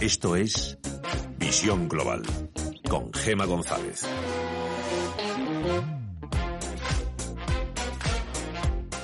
Esto es Visión Global con Gema González.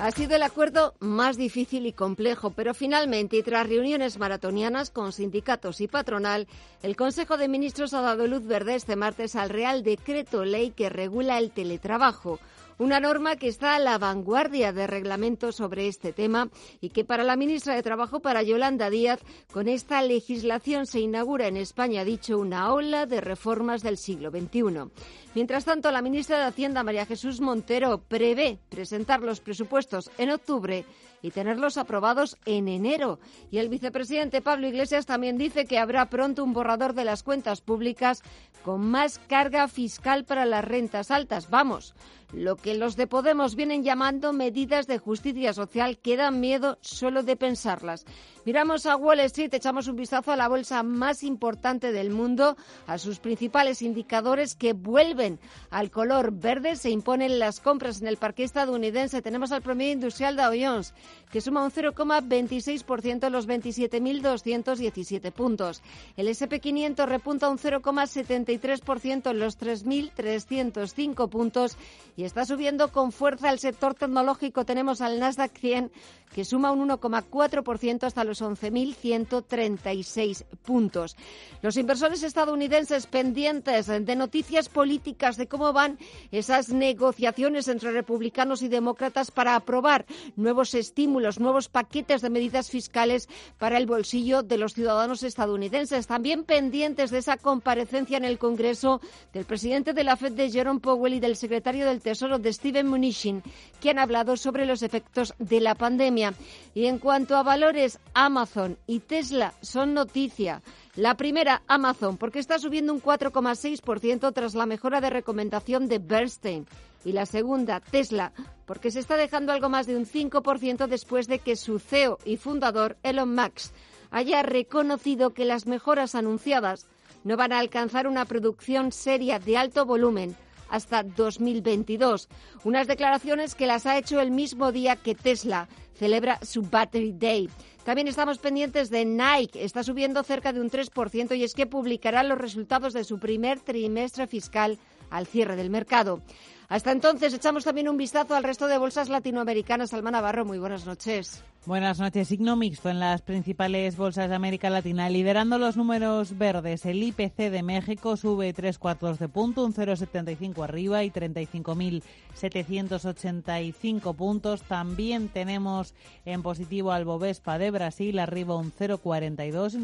Ha sido el acuerdo más difícil y complejo, pero finalmente, y tras reuniones maratonianas con sindicatos y patronal, el Consejo de Ministros ha dado luz verde este martes al Real Decreto Ley que regula el teletrabajo una norma que está a la vanguardia de reglamentos sobre este tema y que para la ministra de Trabajo, para Yolanda Díaz, con esta legislación se inaugura en España, ha dicho, una ola de reformas del siglo XXI. Mientras tanto, la ministra de Hacienda, María Jesús Montero, prevé presentar los presupuestos en octubre y tenerlos aprobados en enero. Y el vicepresidente Pablo Iglesias también dice que habrá pronto un borrador de las cuentas públicas con más carga fiscal para las rentas altas. Vamos, lo que los de Podemos vienen llamando medidas de justicia social que dan miedo solo de pensarlas. Miramos a Wall Street, echamos un vistazo a la bolsa más importante del mundo, a sus principales indicadores que vuelven al color verde, se imponen las compras en el parque estadounidense. Tenemos al promedio industrial Dow Jones, que suma un 0,26% en los 27.217 puntos. El SP500 repunta un 0,73% en los 3.305 puntos y está subiendo con fuerza el sector tecnológico. Tenemos al Nasdaq 100 que suma un 1,4% hasta los 11.136 puntos. Los inversores estadounidenses pendientes de noticias políticas de cómo van esas negociaciones entre republicanos y demócratas para aprobar nuevos estímulos, nuevos paquetes de medidas fiscales para el bolsillo de los ciudadanos estadounidenses. También pendientes de esa comparecencia en el Congreso del presidente de la Fed de Jerome Powell y del secretario del Tesoro de Steven Mnuchin, que han hablado sobre los efectos de la pandemia. Y en cuanto a valores, Amazon y Tesla son noticia. La primera, Amazon, porque está subiendo un 4,6% tras la mejora de recomendación de Bernstein. Y la segunda, Tesla, porque se está dejando algo más de un 5% después de que su CEO y fundador, Elon Musk, haya reconocido que las mejoras anunciadas no van a alcanzar una producción seria de alto volumen hasta 2022. Unas declaraciones que las ha hecho el mismo día que Tesla celebra su Battery Day. También estamos pendientes de Nike. Está subiendo cerca de un 3% y es que publicará los resultados de su primer trimestre fiscal al cierre del mercado. Hasta entonces, echamos también un vistazo al resto de bolsas latinoamericanas. Alma Navarro, muy buenas noches. Buenas noches. Signo mixto en las principales bolsas de América Latina. Liderando los números verdes, el IPC de México sube tres cuartos de punto, un 0,75 arriba y 35.785 puntos. También tenemos en positivo al Bovespa de Brasil, arriba un 0,42 y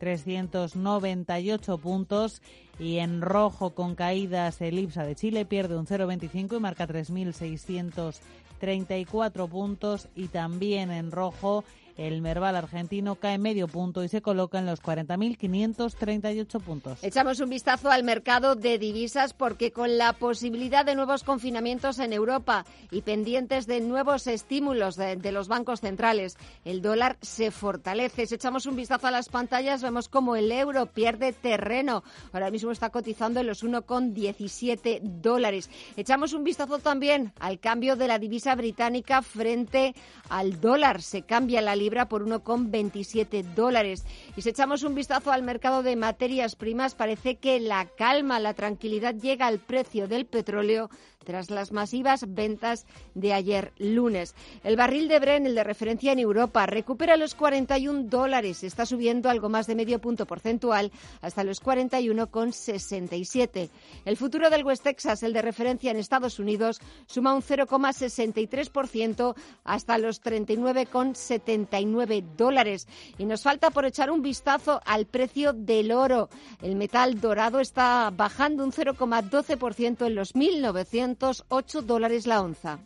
97.398 puntos. Y en rojo con caídas el IPSA de Chile pierde un 0,25 y marca 3.634 puntos y también en rojo el Merval argentino cae medio punto y se coloca en los 40.538 puntos. Echamos un vistazo al mercado de divisas porque con la posibilidad de nuevos confinamientos en Europa y pendientes de nuevos estímulos de, de los bancos centrales, el dólar se fortalece. Si echamos un vistazo a las pantallas, vemos como el euro pierde terreno. Ahora mismo está cotizando en los 1,17 dólares. Echamos un vistazo también al cambio de la divisa británica frente al dólar. Se cambia la libra por 1,27 dólares. Y si echamos un vistazo al mercado de materias primas, parece que la calma, la tranquilidad llega al precio del petróleo tras las masivas ventas de ayer lunes. El barril de Bren, el de referencia en Europa, recupera los 41 dólares, está subiendo algo más de medio punto porcentual hasta los 41,67. El futuro del West Texas, el de referencia en Estados Unidos, suma un 0,63% hasta los 39,79 dólares. Y nos falta por echar un vistazo al precio del oro. El metal dorado está bajando un 0,12% en los 1.900 ocho dólares la onza.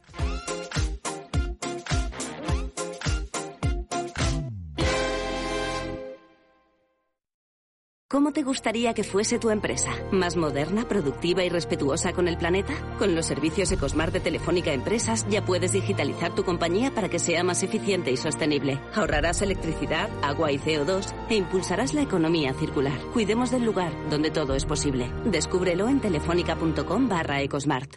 ¿Cómo te gustaría que fuese tu empresa? ¿Más moderna, productiva y respetuosa con el planeta? Con los servicios Ecosmart de Telefónica Empresas ya puedes digitalizar tu compañía para que sea más eficiente y sostenible. Ahorrarás electricidad, agua y CO2 e impulsarás la economía circular. Cuidemos del lugar donde todo es posible. Descúbrelo en telefónica.com barra Ecosmart.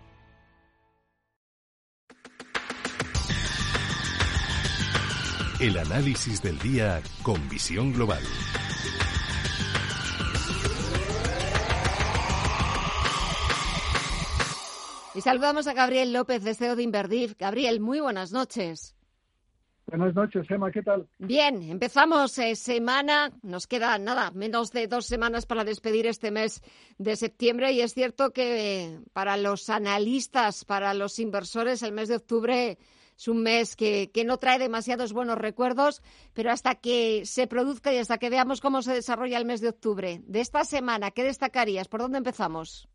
El análisis del día con visión global. Y saludamos a Gabriel López, de CEO de Inverdif. Gabriel, muy buenas noches. Buenas noches, Emma, ¿qué tal? Bien, empezamos eh, semana, nos queda nada, menos de dos semanas para despedir este mes de septiembre y es cierto que para los analistas, para los inversores, el mes de octubre es un mes que, que no trae demasiados buenos recuerdos, pero hasta que se produzca y hasta que veamos cómo se desarrolla el mes de octubre, de esta semana, ¿qué destacarías? ¿Por dónde empezamos?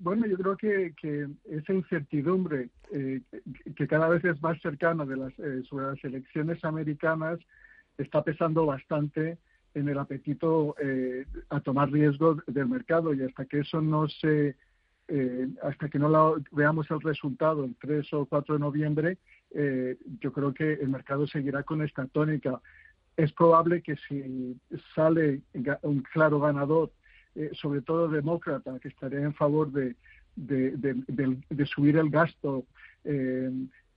Bueno, yo creo que, que esa incertidumbre eh, que cada vez es más cercana de las, eh, sobre las elecciones americanas está pesando bastante en el apetito eh, a tomar riesgo del mercado y hasta que eso no se hasta que no veamos el resultado el 3 o 4 de noviembre yo creo que el mercado seguirá con esta tónica. Es probable que si sale un claro ganador eh, sobre todo demócrata, que estaría en favor de, de, subir el gasto eh,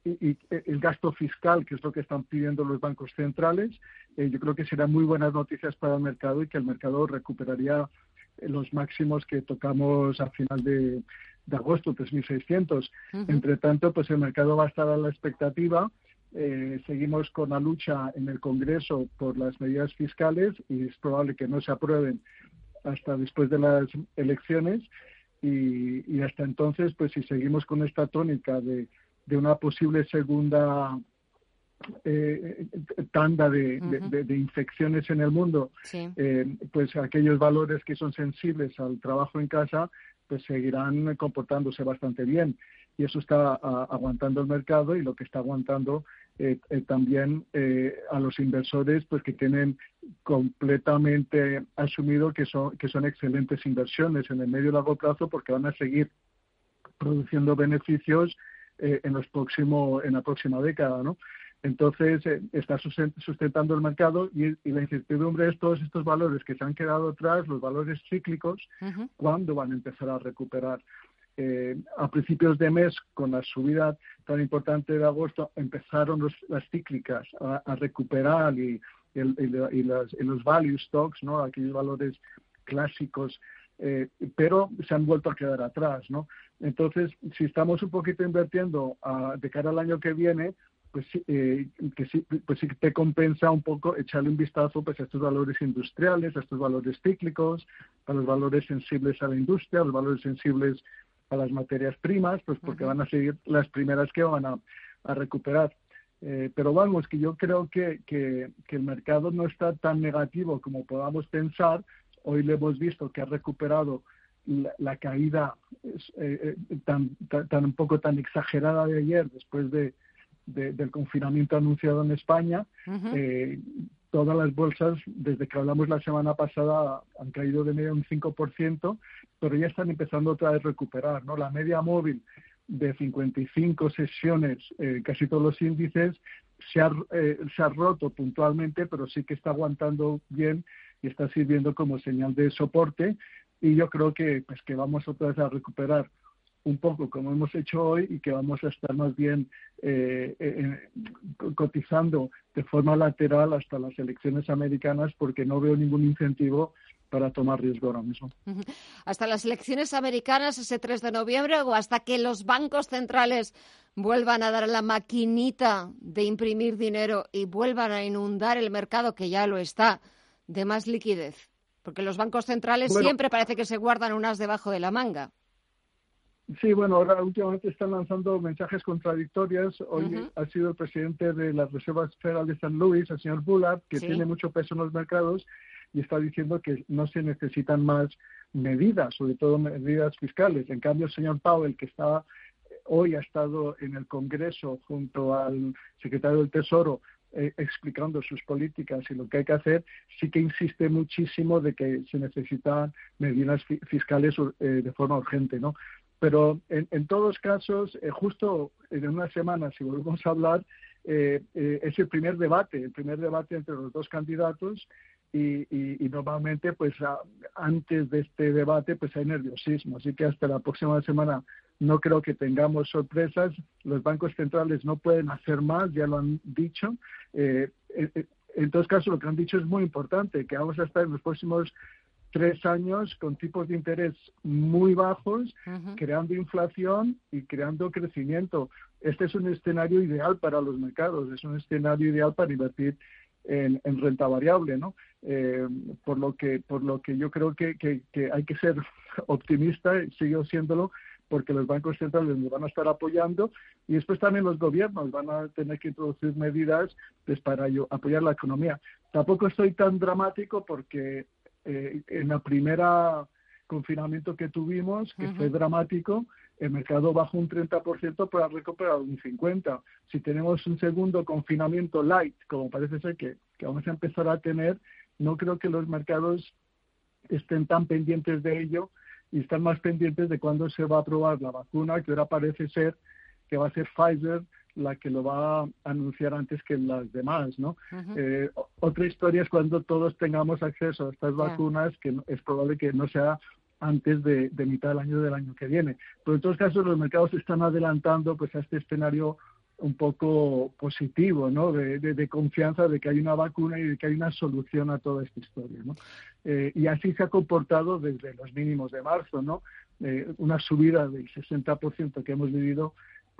el gasto fiscal, que es lo que están pidiendo los bancos centrales, eh, yo creo que serán muy buenas noticias para el mercado y que el mercado recuperaría los máximos que tocamos a final de, de agosto, 3.600. Entre tanto, pues el mercado va a estar a la expectativa. seguimos con la lucha en el Congreso por las medidas fiscales y es probable que no se aprueben hasta después de las elecciones y, hasta entonces, pues si seguimos con esta tónica de, de una posible segunda eh, tanda de, de, infecciones en el mundo, eh, pues aquellos valores que son sensibles al trabajo en casa, pues seguirán comportándose bastante bien. Y eso está aguantando el mercado y lo que está aguantando eh, eh, también a los inversores pues que tienen completamente asumido que son que son excelentes inversiones en el medio y largo plazo porque van a seguir produciendo beneficios en los próximo en la próxima década no entonces está sustentando el mercado y, la incertidumbre es todos estos valores que se han quedado atrás los valores cíclicos cuándo van a empezar a recuperar eh, a principios de mes, con la subida tan importante de agosto, empezaron las cíclicas a, recuperar y, los value stocks, ¿no? aquellos valores clásicos, eh, pero se han vuelto a quedar atrás. ¿no? Entonces, si estamos un poquito invirtiendo de cara al año que viene, pues, eh, que sí, pues sí te compensa un poco echarle un vistazo pues, a estos valores industriales, a estos valores cíclicos, a los valores sensibles a la industria, a los valores sensibles a las materias primas, pues porque van a seguir las primeras que van a, recuperar. Eh, pero vamos, que yo creo que, que, el mercado no está tan negativo como podamos pensar. Hoy le hemos visto que ha recuperado la, caída eh, eh, tan, tan, un poco tan exagerada de ayer después de, del confinamiento anunciado en España todas las bolsas, desde que hablamos la semana pasada, han caído de media un 5%, pero ya están empezando otra vez a recuperar. ¿no? La media móvil de 55 sesiones, eh, casi todos los índices, se ha, eh, se ha roto puntualmente, pero sí que está aguantando bien y está sirviendo como señal de soporte. Y yo creo que, pues, que vamos otra vez a recuperar un poco como hemos hecho hoy y que vamos a estar más bien eh, eh, cotizando de forma lateral hasta las elecciones americanas porque no veo ningún incentivo para tomar riesgo ahora mismo. Hasta las elecciones americanas ese 3 de noviembre o hasta que los bancos centrales vuelvan a dar la maquinita de imprimir dinero y vuelvan a inundar el mercado que ya lo está de más liquidez. Porque los bancos centrales siempre parece que se guardan unas debajo de la manga. Sí, bueno, ahora últimamente están lanzando mensajes contradictorios. Hoy ha sido el presidente de la Reserva Federal de San Luis, el señor Bullard, que tiene mucho peso en los mercados y está diciendo que no se necesitan más medidas, sobre todo medidas fiscales. En cambio, el señor Powell, que está hoy ha estado en el Congreso junto al secretario del Tesoro eh, explicando sus políticas y lo que hay que hacer, sí que insiste muchísimo de que se necesitan medidas fiscales eh, de forma urgente, ¿no? Pero en, en todos casos, eh, justo en una semana, si volvemos a hablar, es el primer debate, el primer debate entre los dos candidatos y, normalmente, pues antes de este debate, pues hay nerviosismo. Así que hasta la próxima semana no creo que tengamos sorpresas. Los bancos centrales no pueden hacer más, ya lo han dicho. Eh, eh, eh, en todos casos, lo que han dicho es muy importante, que vamos a estar en los próximos tres años con tipos de interés muy bajos, creando inflación y creando crecimiento. Este es un escenario ideal para los mercados, es un escenario ideal para invertir en, renta variable, ¿no? por lo que por lo que yo creo que, que, que hay que ser optimista, y sigo siéndolo, porque los bancos centrales nos van a estar apoyando y después también los gobiernos van a tener que introducir medidas pues, para apoyar la economía. Tampoco estoy tan dramático porque eh, en la primera confinamiento que tuvimos, que fue dramático, el mercado bajó un 30% para recuperar un 50%. Si tenemos un segundo confinamiento light, como parece ser que, que vamos a empezar a tener, no creo que los mercados estén tan pendientes de ello y están más pendientes de cuándo se va a aprobar la vacuna, que ahora parece ser que va a ser Pfizer la que lo va a anunciar antes que las demás, ¿no? Eh, otra historia es cuando todos tengamos acceso a estas vacunas, que es probable que no sea antes de, de, mitad del año del año que viene. Pero en todos casos los mercados están adelantando pues a este escenario un poco positivo, ¿no? De, confianza de que hay una vacuna y de que hay una solución a toda esta historia, ¿no? Eh, y así se ha comportado desde los mínimos de marzo, ¿no? Eh, una subida del 60% que hemos vivido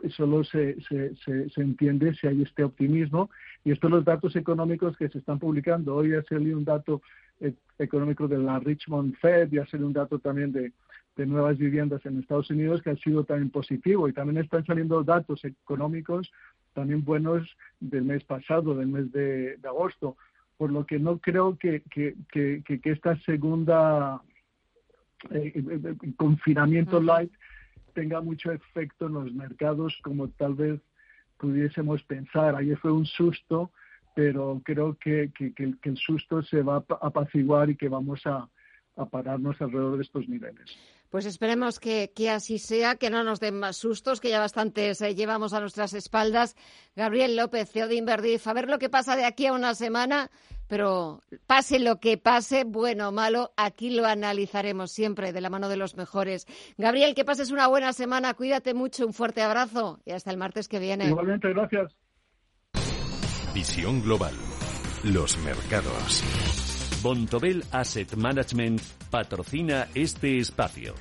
solo se, se, se, entiende si hay este optimismo. Y estos los datos económicos que se están publicando. Hoy ha salido un dato eh, económico de la Richmond Fed y ha salido un dato también de, de nuevas viviendas en Estados Unidos que ha sido también positivo. Y también están saliendo datos económicos también buenos del mes pasado, del mes de, agosto, por lo que no creo que, que, que, que esta segunda eh, eh, eh, confinamiento light tenga mucho efecto en los mercados como tal vez pudiésemos pensar. Ayer fue un susto, pero creo que, que, que el susto se va a apaciguar y que vamos a, a pararnos alrededor de estos niveles. Pues esperemos que, así sea, que no nos den más sustos, que ya bastantes eh, llevamos a nuestras espaldas. Gabriel López, CEO de Inverdif, a ver lo que pasa de aquí a una semana, pero pase lo que pase, bueno o malo, aquí lo analizaremos siempre de la mano de los mejores. Gabriel, que pases una buena semana, cuídate mucho, un fuerte abrazo y hasta el martes que viene. Igualmente, gracias. Visión Global. Los mercados. Bontobel Asset Management patrocina este espacio.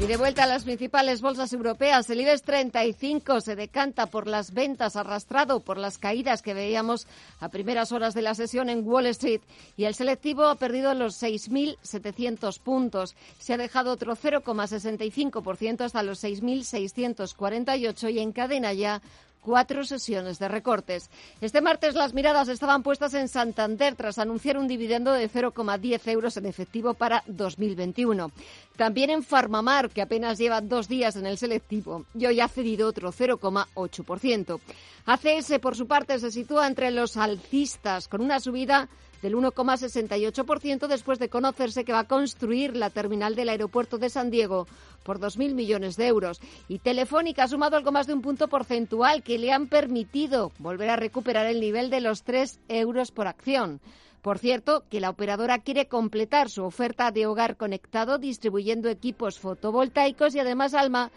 Y de vuelta a las principales bolsas europeas, el IBEX 35 se decanta por las ventas arrastrado por las caídas que veíamos a primeras horas de la sesión en Wall Street y el selectivo ha perdido los 6.700 puntos. Se ha dejado otro 0,65% hasta los 6.648 y encadena ya cuatro sesiones de recortes. Este martes las miradas estaban puestas en Santander tras anunciar un dividendo de 0,10 euros en efectivo para 2021. También en Farmamar, que apenas lleva dos días en el selectivo y hoy ha cedido otro 0,8%. ACS, por su parte, se sitúa entre los alcistas con una subida del 1,68% después de conocerse que va a construir la terminal del aeropuerto de San Diego por 2.000 millones de euros. Y Telefónica ha sumado algo más de un punto porcentual que le han permitido volver a recuperar el nivel de los 3 euros por acción. Por cierto, que la operadora quiere completar su oferta de hogar conectado distribuyendo equipos fotovoltaicos y además Alma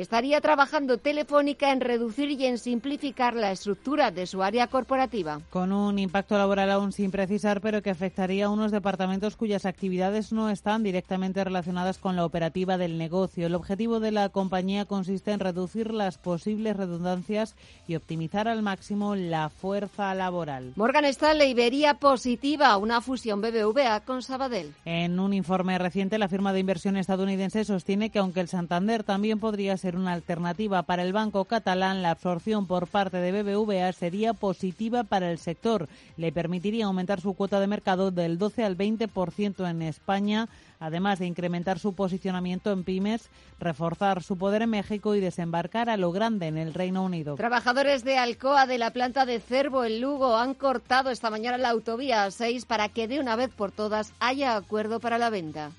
estaría trabajando Telefónica en reducir y en simplificar la estructura de su área corporativa. Con un impacto laboral aún sin precisar, pero que afectaría a unos departamentos cuyas actividades no están directamente relacionadas con la operativa del negocio. El objetivo de la compañía consiste en reducir las posibles redundancias y optimizar al máximo la fuerza laboral. Morgan Stanley vería positiva una fusión BBVA con Sabadell. En un informe reciente, la firma de inversión estadounidense sostiene que aunque el Santander también podría ser una alternativa para el banco catalán, la absorción por parte de BBVA sería positiva para el sector. Le permitiría aumentar su cuota de mercado del 12 al 20% en España además de incrementar su posicionamiento en pymes, reforzar su poder en México y desembarcar a lo grande en el Reino Unido. Trabajadores de Alcoa de la planta de Cervo en Lugo han cortado esta mañana la autovía 6 para que de una vez por todas haya acuerdo para la venta.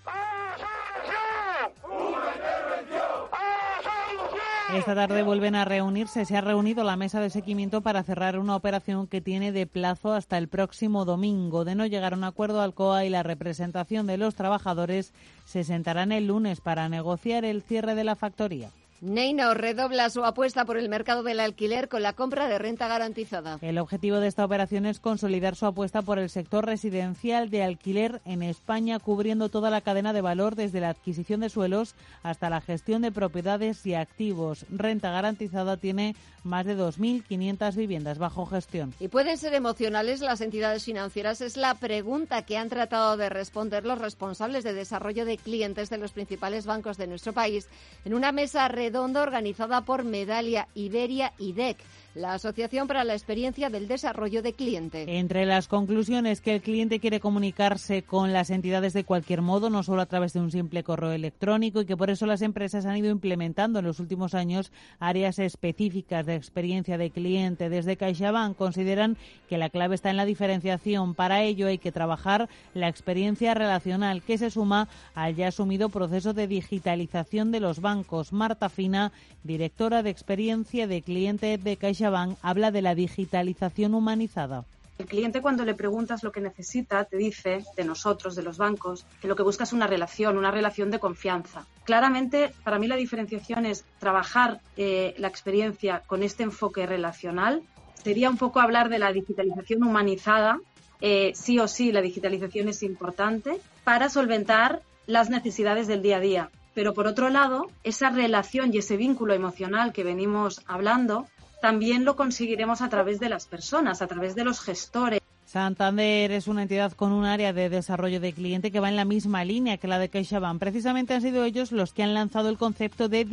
Esta tarde vuelven a reunirse. Se ha reunido la mesa de seguimiento para cerrar una operación que tiene de plazo hasta el próximo domingo. De no llegar a un acuerdo, Alcoa y la representación de los trabajadores se sentarán el lunes para negociar el cierre de la factoría. Neino redobla su apuesta por el mercado del alquiler con la compra de renta garantizada. El objetivo de esta operación es consolidar su apuesta por el sector residencial de alquiler en España, cubriendo toda la cadena de valor desde la adquisición de suelos hasta la gestión de propiedades y activos. Renta garantizada tiene más de 2.500 viviendas bajo gestión. ¿Y pueden ser emocionales las entidades financieras? Es la pregunta que han tratado de responder los responsables de desarrollo de clientes de los principales bancos de nuestro país en una mesa redonda organizada por Medalia, Iberia y DEC la Asociación para la Experiencia del Desarrollo de Cliente. Entre las conclusiones que el cliente quiere comunicarse con las entidades de cualquier modo, no solo a través de un simple correo electrónico, y que por eso las empresas han ido implementando en los últimos años áreas específicas de experiencia de cliente. Desde CaixaBank consideran que la clave está en la diferenciación. Para ello hay que trabajar la experiencia relacional que se suma al ya asumido proceso de digitalización de los bancos. Marta Fina, directora de experiencia de cliente de CaixaBank, habla de la digitalización humanizada. El cliente cuando le preguntas lo que necesita te dice, de nosotros, de los bancos, que lo que busca es una relación, una relación de confianza. Claramente, para mí la diferenciación es trabajar eh, la experiencia con este enfoque relacional. Sería un poco hablar de la digitalización humanizada. Eh, sí o sí, la digitalización es importante para solventar las necesidades del día a día. Pero por otro lado, esa relación y ese vínculo emocional que venimos hablando también lo conseguiremos a través de las personas, a través de los gestores. Santander es una entidad con un área de desarrollo de cliente que va en la misma línea que la de CaixaBank. Precisamente han sido ellos los que han lanzado el concepto de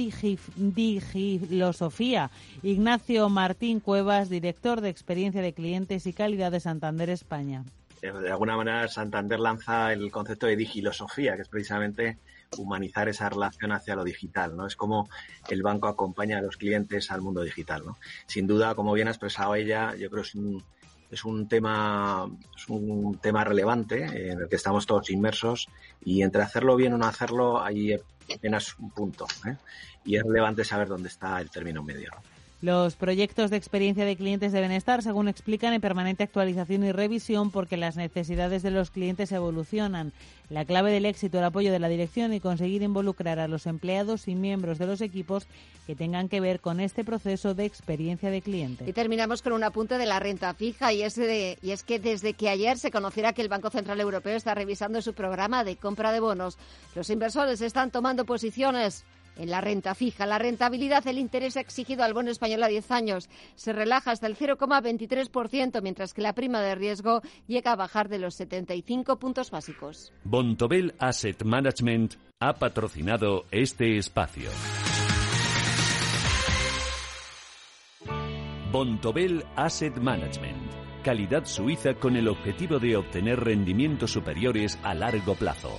digilosofía. Ignacio Martín Cuevas, director de experiencia de clientes y calidad de Santander España. De alguna manera Santander lanza el concepto de digilosofía, que es precisamente humanizar esa relación hacia lo digital, ¿no? Es como el banco acompaña a los clientes al mundo digital, ¿no? Sin duda, como bien ha expresado ella, yo creo que es un, es un tema es un tema relevante en el que estamos todos inmersos y entre hacerlo bien o no hacerlo hay apenas un punto ¿eh? y es relevante saber dónde está el término medio. Los proyectos de experiencia de clientes deben estar, según explican, en permanente actualización y revisión porque las necesidades de los clientes evolucionan. La clave del éxito, el apoyo de la dirección y conseguir involucrar a los empleados y miembros de los equipos que tengan que ver con este proceso de experiencia de cliente. Y terminamos con un apunte de la renta fija y es, y es que desde que ayer se conociera que el Banco Central Europeo está revisando su programa de compra de bonos, los inversores están tomando posiciones en la renta fija. La rentabilidad, el interés exigido al bono español a 10 años se relaja hasta el 0,23%, mientras que la prima de riesgo llega a bajar de los 75 puntos básicos. Bontobel Asset Management ha patrocinado este espacio. Bontobel Asset Management. Calidad suiza con el objetivo de obtener rendimientos superiores a largo plazo.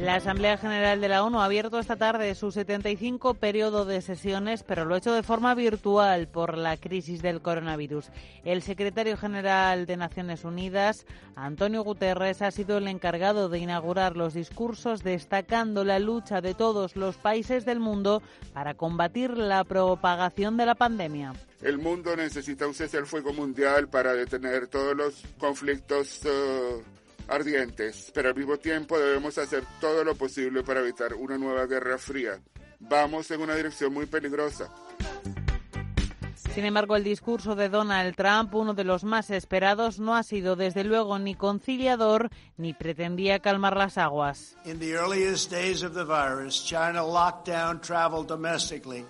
La Asamblea General de la ONU ha abierto esta tarde su 75 periodo de sesiones, pero lo ha hecho de forma virtual por la crisis del coronavirus. El secretario general de Naciones Unidas, Antonio Guterres, ha sido el encargado de inaugurar los discursos destacando la lucha de todos los países del mundo para combatir la propagación de la pandemia. El mundo necesita un cese al fuego mundial para detener todos los conflictos. Uh, ardientes, pero al mismo tiempo debemos hacer todo lo posible para evitar una nueva guerra fría. Vamos en una dirección muy peligrosa. Sin embargo, el discurso de Donald Trump, uno de los más esperados, no ha sido desde luego ni conciliador ni pretendía calmar las aguas. In the earliest days of the virus, China locked down travel domestically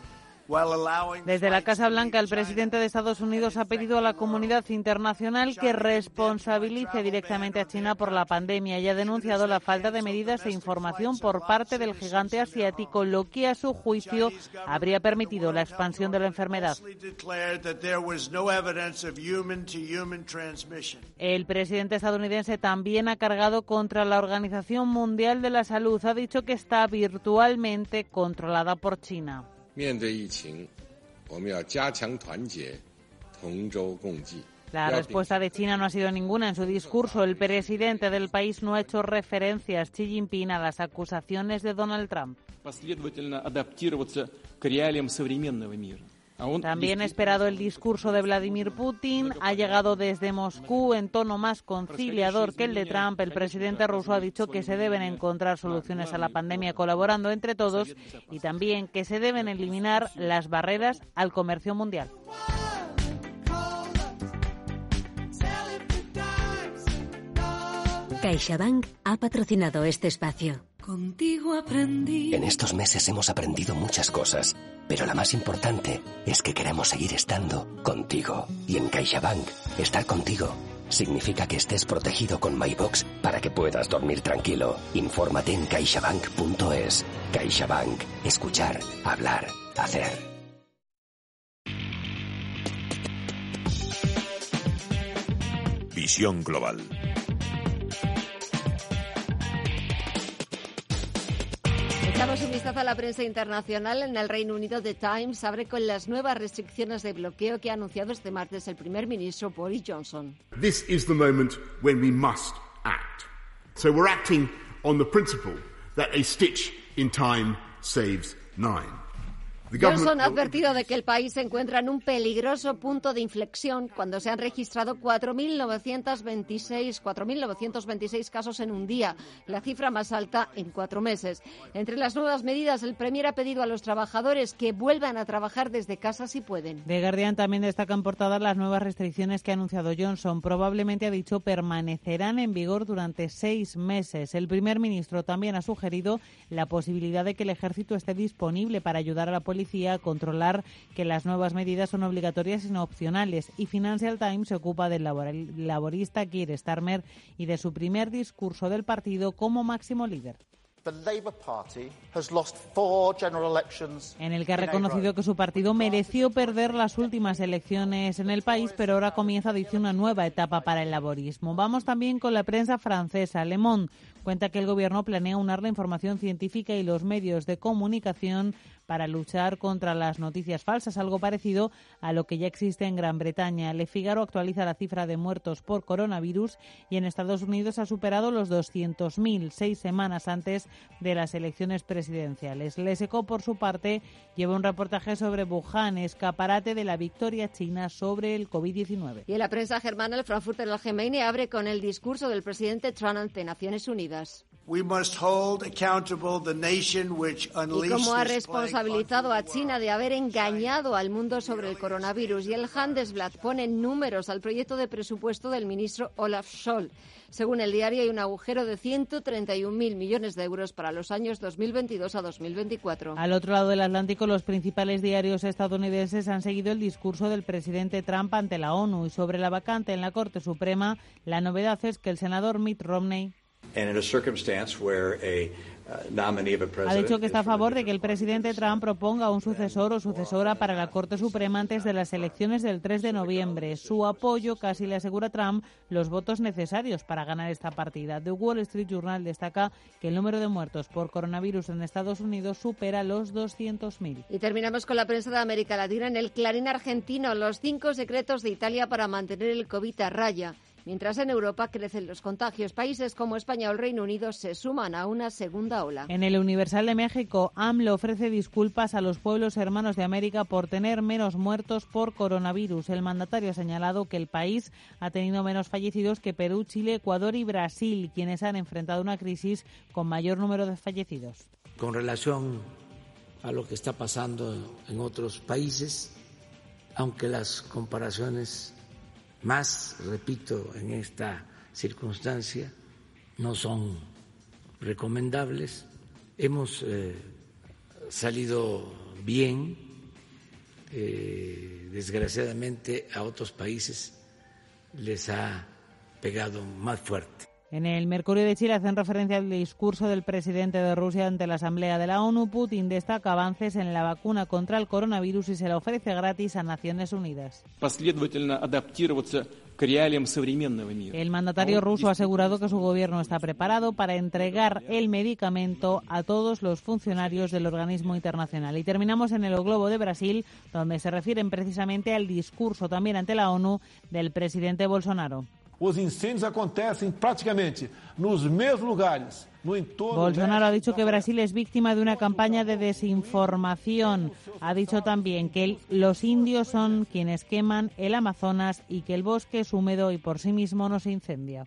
desde la Casa Blanca, el presidente de Estados Unidos ha pedido a la comunidad internacional que responsabilice directamente a China por la pandemia y ha denunciado la falta de medidas e información por parte del gigante asiático, lo que a su juicio habría permitido la expansión de la enfermedad. El presidente estadounidense también ha cargado contra la Organización Mundial de la Salud. Ha dicho que está virtualmente controlada por China. La respuesta de China no ha sido ninguna. En su discurso, el presidente del país no ha hecho referencias, Xi Jinping, a las acusaciones de Donald Trump. También esperado el discurso de Vladimir Putin. Ha llegado desde Moscú en tono más conciliador que el de Trump. El presidente ruso ha dicho que se deben encontrar soluciones a la pandemia colaborando entre todos y también que se deben eliminar las barreras al comercio mundial. CaixaBank ha patrocinado este espacio. Contigo aprendí. En estos meses hemos aprendido muchas cosas, pero la más importante es que queremos seguir estando contigo. Y en CaixaBank, estar contigo significa que estés protegido con MyBox para que puedas dormir tranquilo. Infórmate en caixabank.es. CaixaBank. Escuchar, hablar, hacer. Visión Global Damos un vistazo a la prensa internacional. En el Reino Unido, The Times abre con las nuevas restricciones de bloqueo que ha anunciado este martes el primer ministro Boris Johnson. This is the moment when we must act. So we're acting on the principle that a stitch in time saves nine. Johnson ha advertido de que el país se encuentra en un peligroso punto de inflexión cuando se han registrado 4.926 casos en un día, la cifra más alta en cuatro meses. Entre las nuevas medidas, el Premier ha pedido a los trabajadores que vuelvan a trabajar desde casa si pueden. The Guardian también destacan portadas las nuevas restricciones que ha anunciado Johnson. Probablemente, ha dicho, permanecerán en vigor durante seis meses. El primer ministro también ha sugerido la posibilidad de que el ejército esté disponible para ayudar a la policía policía controlar que las nuevas medidas son obligatorias y no opcionales. Y Financial Times se ocupa del laborista Keir Starmer y de su primer discurso del partido como máximo líder en el que ha reconocido que su partido mereció perder las últimas elecciones en el país, pero ahora comienza, dice, una nueva etapa para el laborismo. Vamos también con la prensa francesa. Le Monde cuenta que el gobierno planea unar la información científica y los medios de comunicación para luchar contra las noticias falsas, algo parecido a lo que ya existe en Gran Bretaña. Le Figaro actualiza la cifra de muertos por coronavirus y en Estados Unidos ha superado los 200.000 seis semanas antes de las elecciones presidenciales. Leseco, por su parte, lleva un reportaje sobre Wuhan, escaparate de la victoria china sobre el COVID-19. Y en la prensa germana, el Frankfurter Allgemeine abre con el discurso del presidente Trump ante Naciones Unidas. Y como ha responsabilizado a China de haber engañado al mundo sobre el coronavirus. Y el Handelsblatt pone números al proyecto de presupuesto del ministro Olaf Scholz. Según el diario, hay un agujero de 131.000 millones de euros para los años 2022 a 2024. Al otro lado del Atlántico, los principales diarios estadounidenses han seguido el discurso del presidente Trump ante la ONU y sobre la vacante en la Corte Suprema. La novedad es que el senador Mitt Romney A Ha dicho que está a favor de que el presidente Trump proponga un sucesor o sucesora para la Corte Suprema antes de las elecciones del 3 de noviembre. Su apoyo casi le asegura a Trump los votos necesarios para ganar esta partida. The Wall Street Journal destaca que el número de muertos por coronavirus en Estados Unidos supera los 200.000. Y terminamos con la prensa de América Latina en el Clarín argentino, los cinco secretos de Italia para mantener el COVID a raya. Mientras en Europa crecen los contagios, países como España o el Reino Unido se suman a una segunda ola. En el Universal de México, AMLO ofrece disculpas a los pueblos hermanos de América por tener menos muertos por coronavirus. El mandatario ha señalado que el país ha tenido menos fallecidos que Perú, Chile, Ecuador y Brasil, quienes han enfrentado una crisis con mayor número de fallecidos. Con relación a lo que está pasando en otros países, aunque las comparaciones más, repito, en esta circunstancia no son recomendables. Hemos eh, salido bien, eh, desgraciadamente a otros países les ha pegado más fuerte. En el Mercurio de Chile hacen referencia al discurso del presidente de Rusia ante la Asamblea de la ONU. Putin destaca avances en la vacuna contra el coronavirus y se la ofrece gratis a Naciones Unidas. El mandatario ruso ha asegurado que su gobierno está preparado para entregar el medicamento a todos los funcionarios del organismo internacional. Y terminamos en el Globo de Brasil, donde se refieren precisamente al discurso también ante la ONU del presidente Bolsonaro. Os incêndios acontecem praticamente nos mesmos lugares, no entorno. Bolsonaro ha dicho que Brasil es víctima de una campaña de desinformación. Ha dicho también que los indios son quienes queman el Amazonas y que el bosque es húmedo y por sí mismo no se incendia.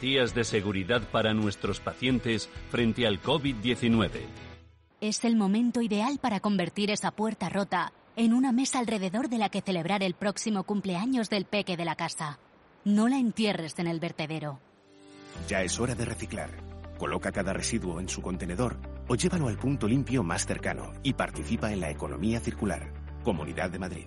de seguridad para nuestros pacientes frente al COVID-19. Es el momento ideal para convertir esa puerta rota en una mesa alrededor de la que celebrar el próximo cumpleaños del peque de la casa. No la entierres en el vertedero. Ya es hora de reciclar. Coloca cada residuo en su contenedor o llévalo al punto limpio más cercano y participa en la economía circular. Comunidad de Madrid.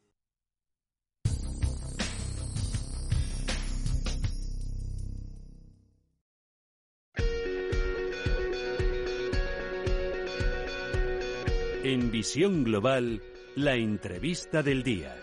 En Visión Global, la entrevista del día.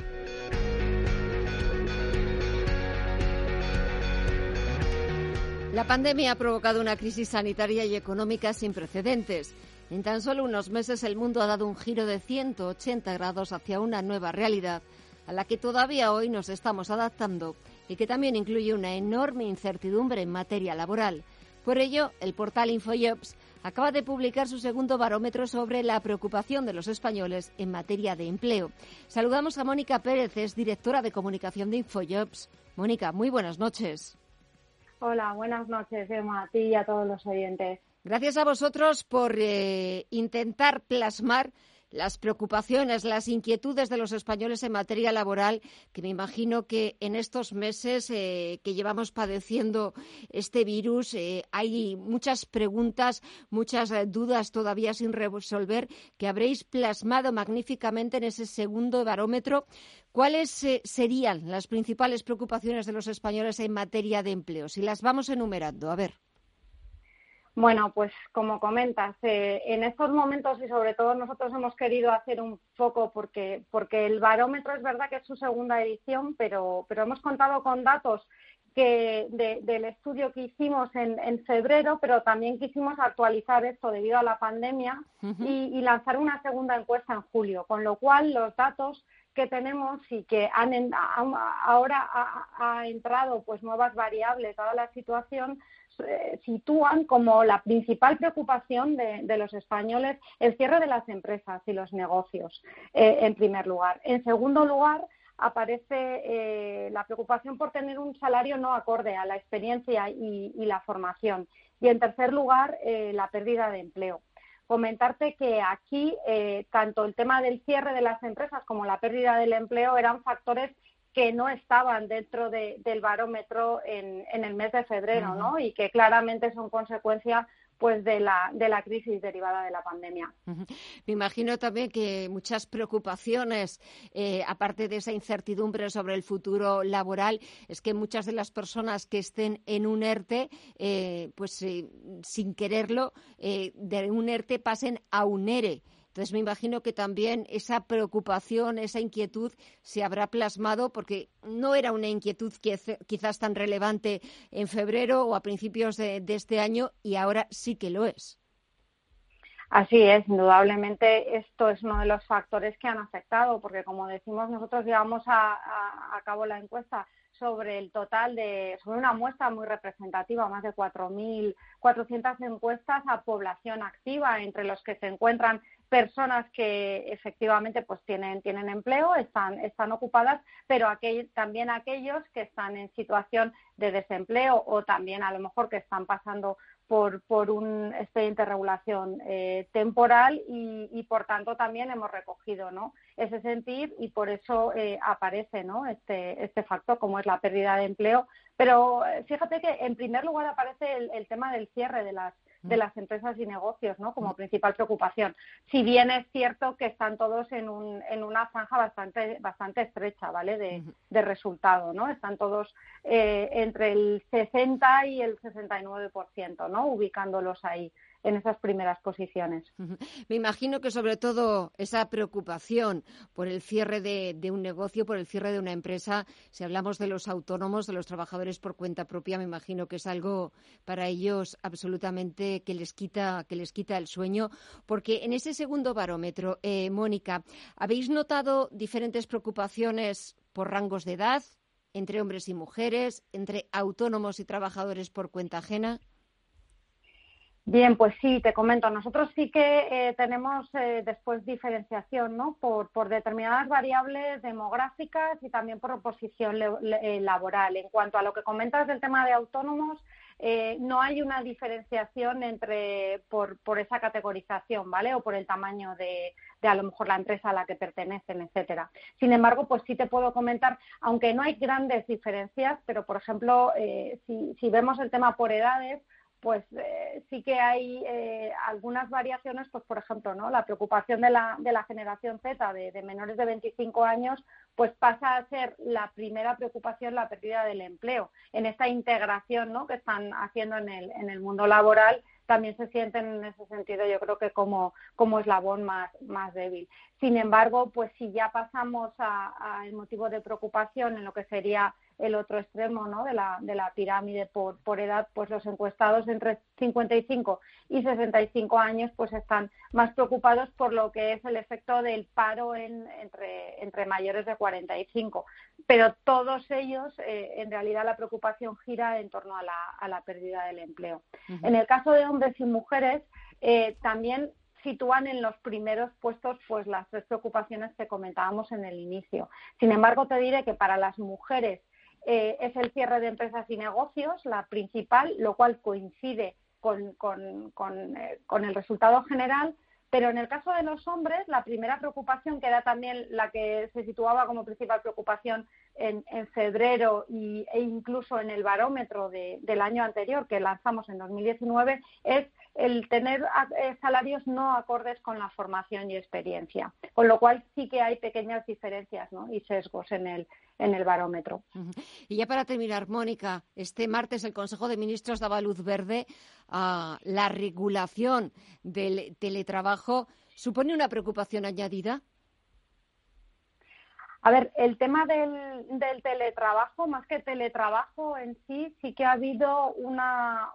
La pandemia ha provocado una crisis sanitaria y económica sin precedentes. En tan solo unos meses el mundo ha dado un giro de 180 grados hacia una nueva realidad a la que todavía hoy nos estamos adaptando y que también incluye una enorme incertidumbre en materia laboral. Por ello, el portal InfoJobs acaba de publicar su segundo barómetro sobre la preocupación de los españoles en materia de empleo. Saludamos a Mónica Pérez, es directora de comunicación de Infojobs. Mónica, muy buenas noches. Hola, buenas noches, Emma, a ti y a todos los oyentes. Gracias a vosotros por eh, intentar plasmar las preocupaciones, las inquietudes de los españoles en materia laboral, que me imagino que en estos meses eh, que llevamos padeciendo este virus eh, hay muchas preguntas, muchas eh, dudas todavía sin resolver que habréis plasmado magníficamente en ese segundo barómetro. ¿Cuáles serían las principales preocupaciones de los españoles en materia de empleo? Si las vamos enumerando, a ver. Bueno, pues como comentas, eh, en estos momentos y sobre todo nosotros hemos querido hacer un foco porque, porque el barómetro es verdad que es su segunda edición, pero, pero hemos contado con datos que del estudio que hicimos en, en, febrero, pero también quisimos actualizar esto debido a la pandemia y, lanzar una segunda encuesta en julio, con lo cual los datos que tenemos y que han ahora ha, ha, entrado pues nuevas variables dada la situación eh, sitúan como la principal preocupación de, los españoles el cierre de las empresas y los negocios, eh, en primer lugar. En segundo lugar, aparece eh, la preocupación por tener un salario no acorde a la experiencia y, la formación. Y en tercer lugar, la pérdida de empleo comentarte que aquí tanto el tema del cierre de las empresas como la pérdida del empleo eran factores que no estaban dentro del barómetro en, el mes de febrero, ¿no? Y que claramente son consecuencia pues de la, de la crisis derivada de la pandemia. Me imagino también que muchas preocupaciones, eh, aparte de esa incertidumbre sobre el futuro laboral, es que muchas de las personas que estén en un ERTE, eh, pues eh, sin quererlo, de un ERTE pasen a un ERE. Entonces me imagino que también esa preocupación, esa inquietud se habrá plasmado porque no era una inquietud quizás tan relevante en febrero o a principios de, este año y ahora sí que lo es. Así es, indudablemente esto es uno de los factores que han afectado, porque como decimos nosotros llevamos a, cabo la encuesta sobre el total de, sobre una muestra muy representativa, más de 4.400 encuestas a población activa, entre los que se encuentran personas que efectivamente pues tienen, tienen empleo, están, están ocupadas, pero también aquellos que están en situación de desempleo o también a lo mejor que están pasando por, por un expediente de regulación eh, temporal y, por tanto también hemos recogido ¿no? ese sentir y por eso eh, aparece ¿no? este, este factor como es la pérdida de empleo. Pero eh, fíjate que en primer lugar aparece el tema del cierre de las de las empresas y negocios, ¿no? Como principal preocupación. Si bien es cierto que están todos en, un, en una franja bastante, bastante estrecha, ¿vale? De, de resultado, ¿no? Están todos eh, entre el 60 y el 69%, ¿no? Ubicándolos ahí en esas primeras posiciones. Me imagino que sobre todo esa preocupación por el cierre de, un negocio, por el cierre de una empresa, si hablamos de los autónomos, de los trabajadores por cuenta propia, me imagino que es algo para ellos absolutamente que les quita, que les quita el sueño, porque en ese segundo barómetro, eh, Mónica, ¿habéis notado diferentes preocupaciones por rangos de edad, entre hombres y mujeres, entre autónomos y trabajadores por cuenta ajena? Bien, pues sí, te comento. Nosotros sí que eh, tenemos eh, después diferenciación ¿no? por, por, determinadas variables demográficas y también por oposición eh, laboral. En cuanto a lo que comentas del tema de autónomos, no hay una diferenciación entre por, por, esa categorización, ¿vale? O por el tamaño de, a lo mejor la empresa a la que pertenecen, etcétera. Sin embargo, pues sí te puedo comentar, aunque no hay grandes diferencias, pero por ejemplo, si, si vemos el tema por edades, pues eh, sí que hay eh, algunas variaciones, pues por ejemplo, ¿no? La preocupación de la, de la generación Z de, menores de 25 años, pues pasa a ser la primera preocupación la pérdida del empleo. En esta integración, ¿no? Que están haciendo en el, en el mundo laboral, también se sienten en ese sentido, yo creo que como, como eslabón más, más débil. Sin embargo, pues si ya pasamos al motivo de preocupación en lo que sería el otro extremo ¿no? de, la, de la pirámide por, por edad, pues los encuestados entre 55 y 65 años pues están más preocupados por lo que es el efecto del paro en, entre, entre mayores de 45. Pero todos ellos, eh, en realidad, la preocupación gira en torno a la, a la pérdida del empleo. En el caso de hombres y mujeres, eh, también sitúan en los primeros puestos pues las tres preocupaciones que comentábamos en el inicio. Sin embargo, te diré que para las mujeres eh, es el cierre de empresas y negocios la principal, lo cual coincide con, eh, con el resultado general, pero en el caso de los hombres, la primera preocupación, que era también la que se situaba como principal preocupación en, febrero y, e incluso en el barómetro del año anterior que lanzamos en 2019, es el tener eh, salarios no acordes con la formación y experiencia, con lo cual sí que hay pequeñas diferencias y sesgos en el, en el barómetro. Y ya para terminar, Mónica, este martes el Consejo de Ministros daba luz verde a la regulación del teletrabajo. ¿Supone una preocupación añadida? A ver, el tema del, teletrabajo, más que teletrabajo en sí, sí que ha habido una,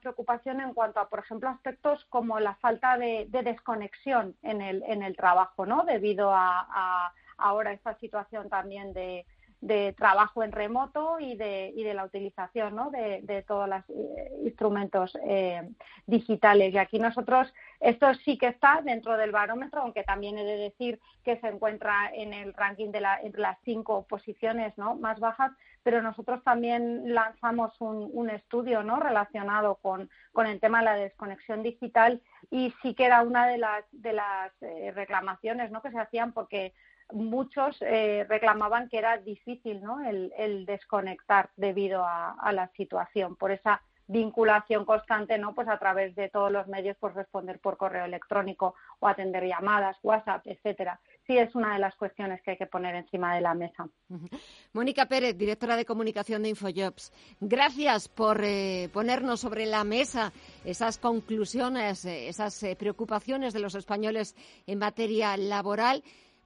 preocupación en cuanto a, por ejemplo, aspectos como la falta de, desconexión en el, en el trabajo, ¿no? Debido a ahora esta situación también de, trabajo en remoto y de, y de la utilización ¿no? de, de, todos los eh, instrumentos eh, digitales. Y aquí nosotros, esto sí que está dentro del barómetro, aunque también he de decir que se encuentra en el ranking de la, entre las cinco posiciones ¿no? más bajas, pero nosotros también lanzamos un, un estudio ¿no? relacionado con, con, el tema de la desconexión digital y sí que era una de las, de las eh, reclamaciones ¿no? que se hacían porque muchos eh, reclamaban que era difícil el, desconectar debido a, la situación, por esa vinculación constante, ¿no? Pues a través de todos los medios, pues responder por correo electrónico o atender llamadas, WhatsApp, etcétera. Sí es una de las cuestiones que hay que poner encima de la mesa. Mónica Pérez, directora de comunicación de Infojobs. Gracias por eh, ponernos sobre la mesa esas conclusiones, eh, esas preocupaciones de los españoles en materia laboral.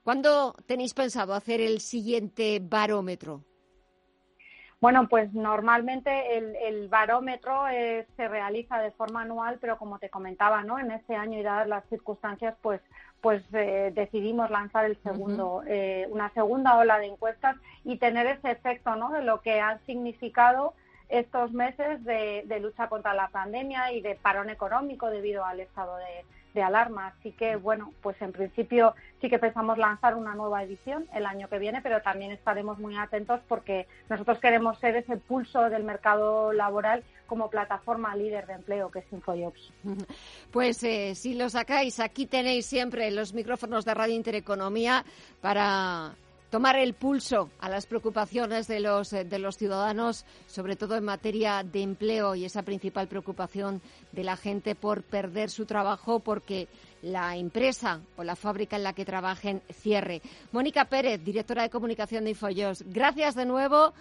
¿Cuándo tenéis pensado hacer el siguiente barómetro? Bueno, pues normalmente el, barómetro eh, se realiza de forma anual, pero como te comentaba, ¿no? En este año y dadas las circunstancias, pues, pues eh, decidimos lanzar el segundo, eh, una segunda ola de encuestas y tener ese efecto, ¿no? De lo que han significado estos meses de, de lucha contra la pandemia y de parón económico debido al estado de, de alarma. Así que, bueno, pues en principio sí que pensamos lanzar una nueva edición el año que viene, pero también estaremos muy atentos porque nosotros queremos ser ese pulso del mercado laboral como plataforma líder de empleo que es InfoJobs. Pues eh, si lo sacáis, aquí tenéis siempre los micrófonos de Radio Intereconomía para tomar el pulso a las preocupaciones de los, eh, de los ciudadanos, sobre todo en materia de empleo y esa principal preocupación de la gente por perder su trabajo porque la empresa o la fábrica en la que trabajen cierre. Mónica Pérez, directora de comunicación de Infojos, gracias de nuevo.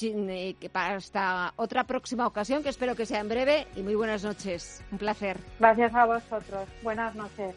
Eh, hasta otra próxima ocasión, que espero que sea en breve, y muy buenas noches. Un placer. Gracias a vosotros. Buenas noches.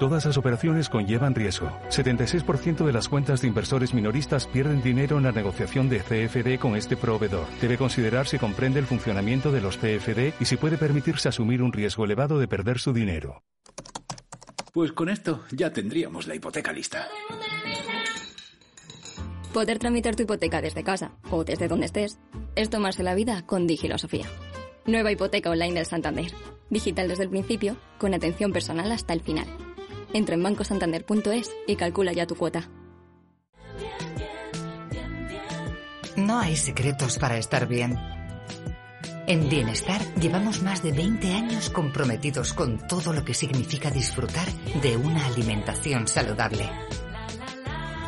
Todas las operaciones conllevan riesgo. 76% de las cuentas de inversores minoristas pierden dinero en la negociación de CFD con este proveedor. Debe considerar si comprende el funcionamiento de los CFD y si puede permitirse asumir un riesgo elevado de perder su dinero. Pues con esto ya tendríamos la hipoteca lista. Poder tramitar tu hipoteca desde casa o desde donde estés es tomarse la vida con Digilosofía. Nueva hipoteca online del Santander. Digital desde el principio, con atención personal hasta el final. Entra en bancosantander.es y calcula ya tu cuota. No hay secretos para estar bien. En Bienestar llevamos más de 20 años comprometidos con todo lo que significa disfrutar de una alimentación saludable.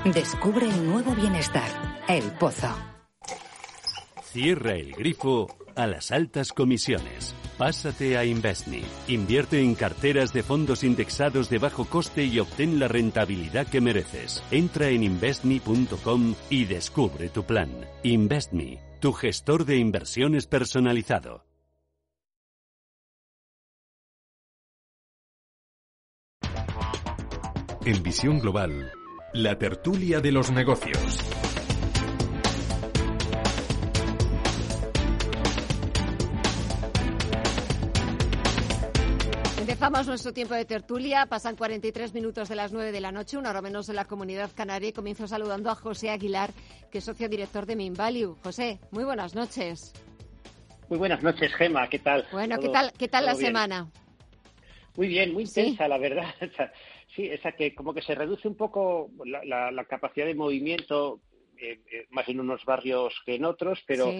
Descubre el nuevo bienestar, el pozo. Cierra el grifo a las altas comisiones. Pásate a Investme. Invierte en carteras de fondos indexados de bajo coste y obtén la rentabilidad que mereces. Entra en investme.com y descubre tu plan. Investme, tu gestor de inversiones personalizado. En Visión Global, la tertulia de los negocios. Empezamos nuestro tiempo de tertulia. Pasan 43 minutos de las 9 de la noche, una hora menos en la comunidad canaria. Y comienzo saludando a José Aguilar, que es socio director de Minvalue. José, muy buenas noches. Muy buenas noches, Gema. ¿Qué tal? Bueno, ¿qué tal, qué tal la semana? Muy bien, muy intensa, la verdad. Sí, esa que como que se reduce un poco la, capacidad de movimiento, eh, eh, más en unos barrios que en otros, pero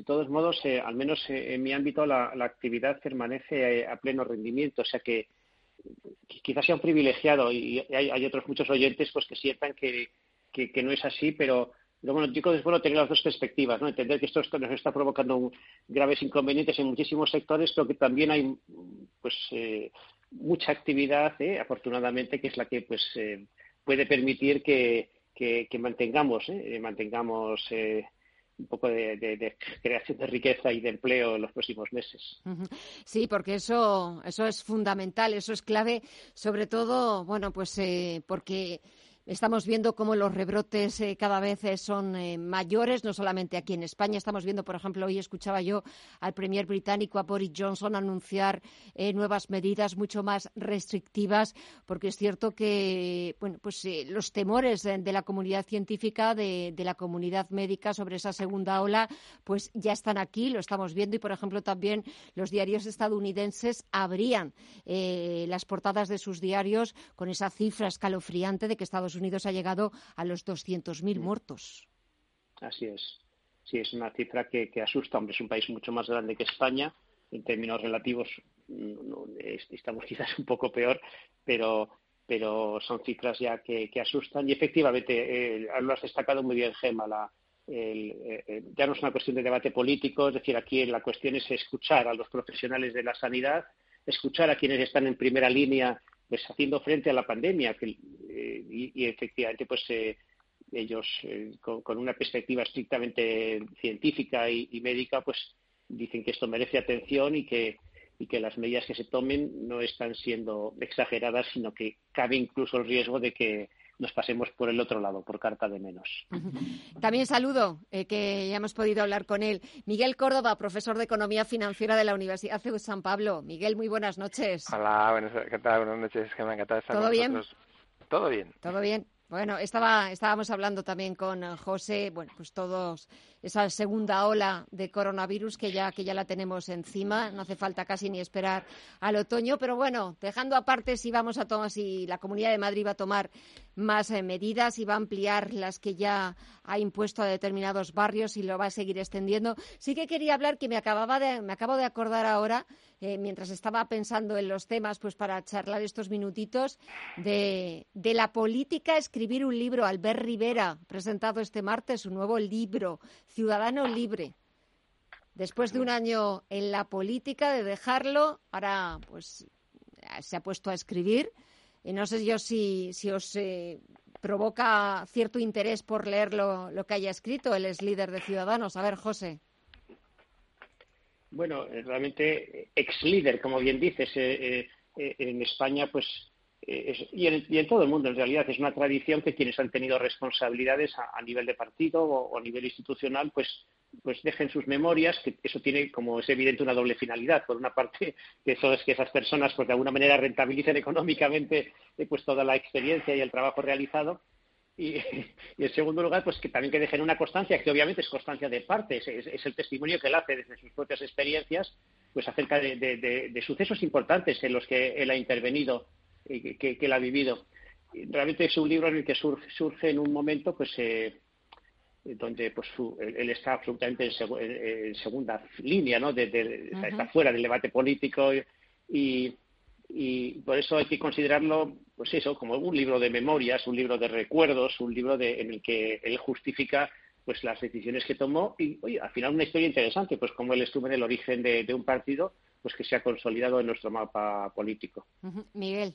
de todos modos, eh, al menos en mi ámbito, la, actividad permanece a, pleno rendimiento. O sea que, quizás sea un privilegiado y hay, otros muchos oyentes pues que sientan que, que, no es así, pero bueno, yo que es bueno tener las dos perspectivas, ¿no? Entender que esto, nos está provocando graves inconvenientes en muchísimos sectores, pero que también hay pues mucha actividad, ¿eh? afortunadamente, que es la que pues eh, puede permitir que, que, mantengamos, ¿eh? mantengamos un poco de, creación de riqueza y de empleo en los próximos meses. Sí, porque eso, eso es fundamental, eso es clave, sobre todo, bueno, pues porque Estamos viendo cómo los rebrotes eh, cada vez eh, son eh, mayores, no solamente aquí en España. Estamos viendo, por ejemplo, hoy escuchaba yo al premier británico, a Boris Johnson, anunciar nuevas medidas mucho más restrictivas, porque es cierto que bueno, pues, los temores de la comunidad científica, de, la comunidad médica sobre esa segunda ola, pues ya están aquí, lo estamos viendo. Y, por ejemplo, también los diarios estadounidenses abrían las portadas de sus diarios con esa cifra escalofriante de que Estados Unidos Unidos ha llegado a los 200.000 muertos. Así es. Sí, es una cifra que, asusta. Hombre, es un país mucho más grande que España. En términos relativos estamos quizás un poco peor, pero, pero son cifras ya que, asustan. Y efectivamente, eh, lo has destacado muy bien, Gema, la, eh, eh, ya no es una cuestión de debate político, es decir, aquí la cuestión es escuchar a los profesionales de la sanidad, escuchar a quienes están en primera línea pues haciendo frente a la pandemia que, eh, y, efectivamente pues eh, ellos eh, con, una perspectiva estrictamente científica y, médica pues dicen que esto merece atención y que y que las medidas que se tomen no están siendo exageradas sino que cabe incluso el riesgo de que nos pasemos por el otro lado, por carta de menos. También saludo, eh, que ya hemos podido hablar con él. Miguel Córdoba, profesor de Economía Financiera de la Universidad de San Pablo. Miguel, muy buenas noches. Hola, buenas, ¿qué tal? Buenas noches, que me encanta estar ¿Todo bien? Todo bien. Todo bien. Bueno, estaba, estábamos hablando también con José, bueno, pues todos, esa segunda ola de coronavirus que ya, que ya la tenemos encima, no hace falta casi ni esperar al otoño, pero bueno, dejando aparte si vamos a tomar, si la Comunidad de Madrid va a tomar más eh, medidas y va a ampliar las que ya ha impuesto a determinados barrios y lo va a seguir extendiendo. Sí que quería hablar que me acababa de, me acabo de acordar ahora eh, mientras estaba pensando en los temas, pues para charlar estos minutitos, de, la política, escribir un libro. Albert Rivera, presentado este martes, su nuevo libro, Ciudadano Libre. Después de un año en la política, de dejarlo, ahora pues se ha puesto a escribir. Y no sé yo si, si os eh, provoca cierto interés por leer lo, lo que haya escrito. Él es líder de Ciudadanos. A ver, José. Bueno, eh, realmente eh, ex líder, como bien dices, en España, pues, y, en, todo el mundo, en realidad, es una tradición que quienes han tenido responsabilidades a, nivel de partido o, a nivel institucional, pues, pues dejen sus memorias, que eso tiene, como es evidente, una doble finalidad. Por una parte, que esas personas, pues, de alguna manera rentabilicen económicamente pues, toda la experiencia y el trabajo realizado, y, en segundo lugar, pues que también que dejen una constancia, que obviamente es constancia de parte, es, el testimonio que él hace desde sus propias experiencias, pues acerca de, sucesos importantes en los que él ha intervenido, y que, él ha vivido. Realmente es un libro en el que surge, en un momento, pues eh, donde pues él está absolutamente en, segunda línea, ¿no? Está fuera del debate político y y por eso hay que considerarlo, pues eso, como un libro de memorias, un libro de recuerdos, un libro de, en el que él justifica pues las decisiones que tomó y, oye, al final una historia interesante, pues como él estuvo en el origen de, un partido, pues que se ha consolidado en nuestro mapa político. Miguel.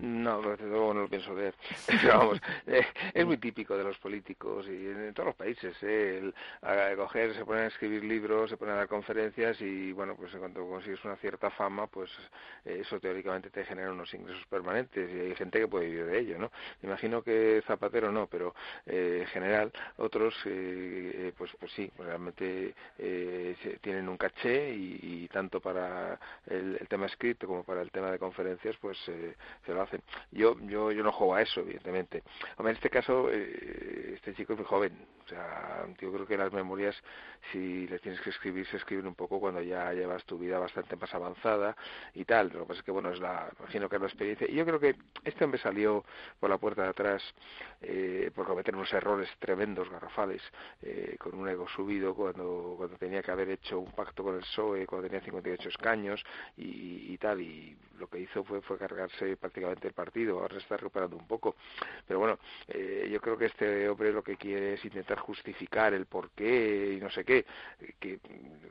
No, desde luego no lo pienso leer. vamos, eh, es muy típico de los políticos y en, todos los países. ¿eh? El, a, coger, se ponen a escribir libros, se ponen a dar conferencias y, bueno, pues cuando consigues una cierta fama, pues eh, eso teóricamente te genera unos ingresos permanentes y hay gente que puede vivir de ello, ¿no? Me imagino que Zapatero no, pero eh, en general otros, pues, pues sí, realmente tienen un caché y, tanto para el, tema escrito como para el tema de conferencias, pues se lo yo, yo, yo no juego a eso, evidentemente. en este caso, eh, este chico es muy joven. O sea, yo creo que las memorias, si les tienes que escribir, se escriben un poco cuando ya llevas tu vida bastante más avanzada y tal. Lo que pasa es que, bueno, es la, imagino que es la experiencia. Y yo creo que este hombre salió por la puerta de atrás eh, por cometer unos errores tremendos, garrafales, eh, con un ego subido cuando, cuando tenía que haber hecho un pacto con el PSOE, cuando tenía 58 escaños y, y tal. Y lo que hizo fue, fue cargarse prácticamente el partido, ahora se está recuperando un poco. Pero bueno, eh, yo creo que este hombre lo que quiere es intentar justificar el por qué y no sé qué, que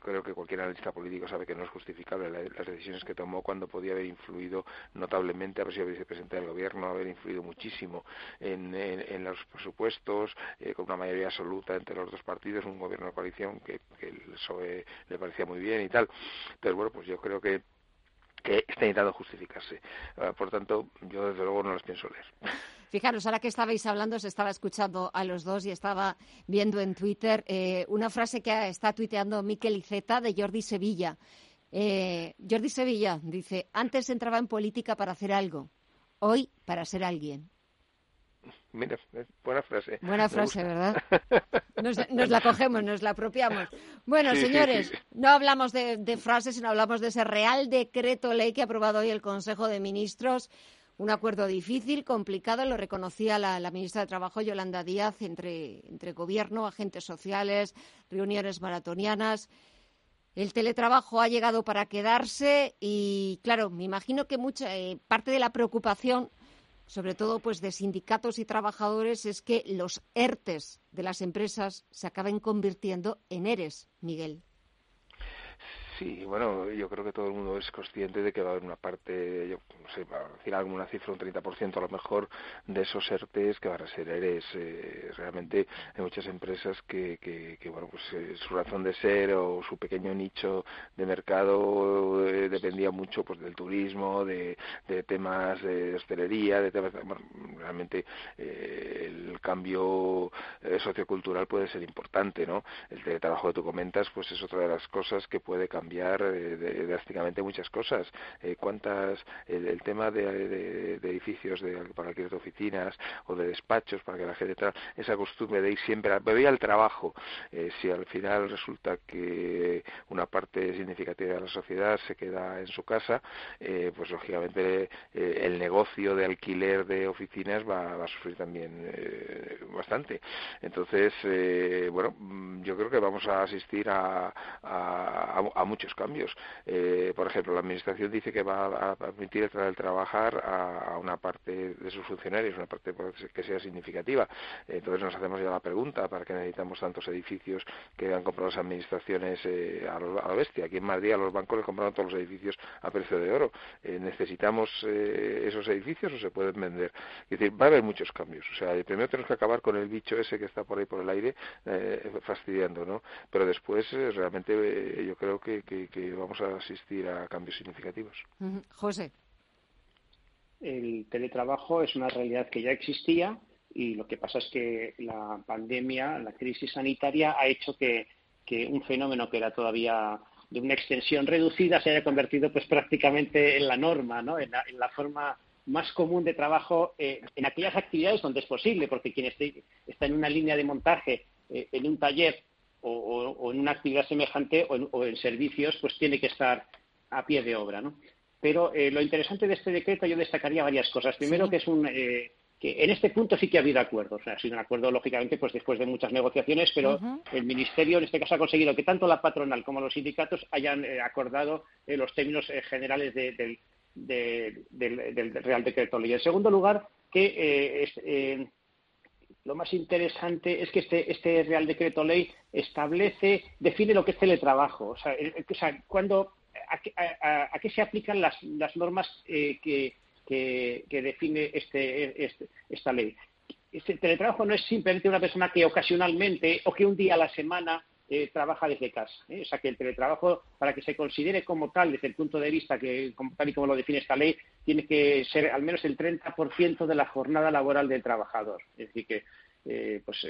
creo que cualquier analista político sabe que no es justificable las decisiones que tomó cuando podía haber influido notablemente, haber sido vicepresidente del gobierno, haber influido muchísimo en, en, los presupuestos, eh, con una mayoría absoluta entre los dos partidos, un gobierno de coalición que, que le parecía muy bien y tal. Entonces, bueno, pues yo creo que que está intentando justificarse. Ah, por tanto, yo desde luego no los pienso leer. Fijaros, ahora que estabais hablando, se estaba escuchando a los dos y estaba viendo en Twitter eh, una frase que está tuiteando Miquel Iceta de Jordi Sevilla. Eh, Jordi Sevilla dice, antes entraba en política para hacer algo, hoy para ser alguien. Mira, buena frase. Buena frase, ¿verdad? Nos, la cogemos, nos la apropiamos. Bueno, señores, no hablamos de, frases, sino hablamos de ese Real Decreto Ley que ha aprobado hoy el Consejo de Ministros. Un acuerdo difícil, complicado, lo reconocía la, ministra de Trabajo, Yolanda Díaz, entre, entre gobierno, agentes sociales, reuniones maratonianas. El teletrabajo ha llegado para quedarse y, claro, me imagino que mucha eh, parte de la preocupación sobre todo pues de sindicatos y trabajadores, es que los ERTES de las empresas se acaben convirtiendo en ERES, Miguel. Sí, bueno, yo creo que todo el mundo es consciente de que va a haber una parte, yo no sé, para decir alguna cifra, un 30% a lo mejor de esos ERTES que van a ser ERES. Eh, realmente hay muchas empresas que, que, bueno, pues eh, su razón de ser o su pequeño nicho de mercado eh, dependía mucho pues del turismo, de, de temas de hostelería, de temas, bueno, realmente el cambio sociocultural puede ser importante, ¿no? El teletrabajo que tú comentas, pues es otra de las cosas que puede cambiar cambiar eh, drásticamente muchas cosas. Eh, cuántas el, tema de, edificios de, para alquiler de oficinas o de despachos para que la gente tenga esa costumbre de ir siempre a, al trabajo. Eh, si al final resulta que una parte significativa de la sociedad se queda en su casa, pues lógicamente el negocio de alquiler de oficinas va, a sufrir también bastante. Entonces, bueno, mm, yo creo que vamos a asistir a, a, a muchos cambios. Eh, por ejemplo, la Administración dice que va a permitir el trabajar a, una parte de sus funcionarios, una parte que sea significativa. Entonces nos hacemos ya la pregunta, ¿para qué necesitamos tantos edificios que han comprado las administraciones eh, a, la bestia? Aquí en Madrid a los bancos les compraron todos los edificios a precio de oro. Eh, ¿Necesitamos esos edificios o se pueden vender? Es decir, va a haber muchos cambios. O sea, primero tenemos que acabar con el bicho ese que está por ahí por el aire fastidiando, ¿no? Pero después realmente yo creo que que, vamos a asistir a cambios significativos. José. El teletrabajo es una realidad que ya existía y lo que pasa es que la pandemia, la crisis sanitaria, ha hecho que, un fenómeno que era todavía de una extensión reducida se haya convertido pues prácticamente en la norma, ¿no? en, la, forma más común de trabajo eh, en aquellas actividades donde es posible, porque quien esté, está en una línea de montaje, eh, en un taller o, en una actividad semejante o en, servicios, pues tiene que estar a pie de obra, ¿no? Pero eh, lo interesante de este decreto yo destacaría varias cosas. Primero que es un eh, que en este punto sí que ha habido acuerdos. ha sido un acuerdo, lógicamente, pues después de muchas negociaciones, pero el Ministerio en este caso ha conseguido que tanto la patronal como los sindicatos hayan eh, acordado los términos generales del, Real Decreto Ley. En segundo lugar, que lo más interesante es que este, este Real Decreto Ley establece, define lo que es teletrabajo. O sea, cuando, a, qué se aplican las, normas eh, que, que, define este, este, esta ley. Este teletrabajo no es simplemente una persona que ocasionalmente o que un día a la semana eh, trabaja desde casa. ¿eh? O sea que el teletrabajo, para que se considere como tal desde el punto de vista que, tal y como lo define esta ley, tiene que ser al menos el 30% de la jornada laboral del trabajador. Es decir, que eh, pues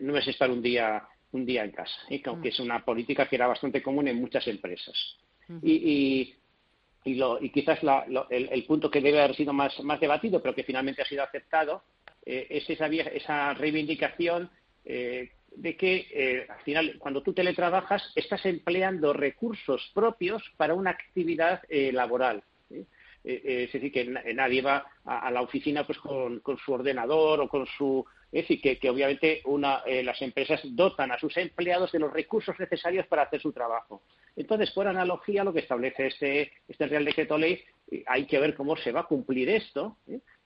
no es estar un día un día en casa, aunque es una política que era bastante común en muchas empresas. y, y, quizás el, punto que debe haber sido más, más debatido, pero que finalmente ha sido aceptado, es esa, esa reivindicación de que eh, al final, cuando tú teletrabajas, estás empleando recursos propios para una actividad eh, laboral. ¿eh? es decir, que nadie va a, la oficina pues con, su ordenador o con su. Es decir, que, obviamente las empresas dotan a sus empleados de los recursos necesarios para hacer su trabajo. Entonces, por analogía, lo que establece este, este Real Decreto Ley, hay que ver cómo se va a cumplir esto,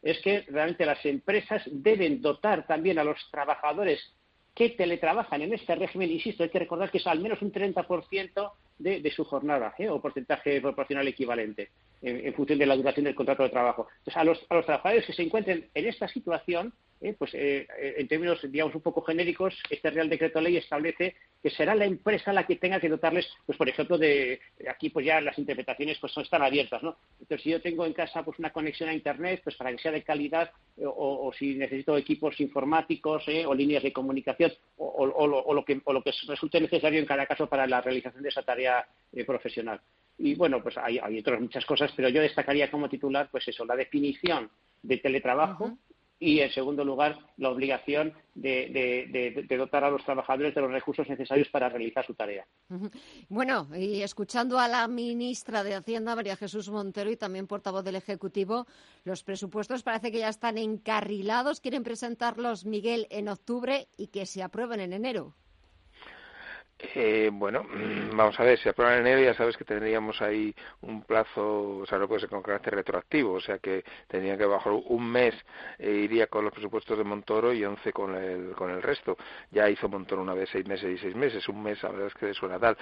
es que realmente las empresas deben dotar también a los trabajadores que teletrabajan en este régimen, insisto, hay que recordar que es al menos un 30% de, de su jornada ¿eh? o porcentaje proporcional equivalente en, función de la duración del contrato de trabajo. Entonces, a los, a los trabajadores que se encuentren en esta situación, ¿eh? pues eh, en términos, digamos, un poco genéricos, este Real Decreto Ley establece que será la empresa la que tenga que dotarles, pues por ejemplo, de aquí pues ya las interpretaciones pues son están abiertas, ¿no? Entonces si yo tengo en casa pues una conexión a internet, pues para que sea de calidad, eh, o, si necesito equipos informáticos ¿eh? o líneas de comunicación, o, lo, que, o lo que resulte necesario en cada caso para la realización de esa tarea eh, profesional. Y bueno, pues hay, otras muchas cosas, pero yo destacaría como titular, pues eso, la definición de teletrabajo, y, en segundo lugar, la obligación de, dotar a los trabajadores de los recursos necesarios para realizar su tarea. Bueno, y escuchando a la ministra de Hacienda, María Jesús Montero, y también portavoz del Ejecutivo, los presupuestos parece que ya están encarrilados. Quieren presentarlos, Miguel, en octubre y que se aprueben en enero. Eh, bueno, vamos a ver, si aprueban en enero ya sabes que tendríamos ahí un plazo, o sea, no puede ser con carácter retroactivo, o sea que tendrían que bajar un mes eh, iría con los presupuestos de Montoro y once con el, con el resto. Ya hizo Montoro una vez seis meses y seis meses, un mes, la verdad es que suena tal.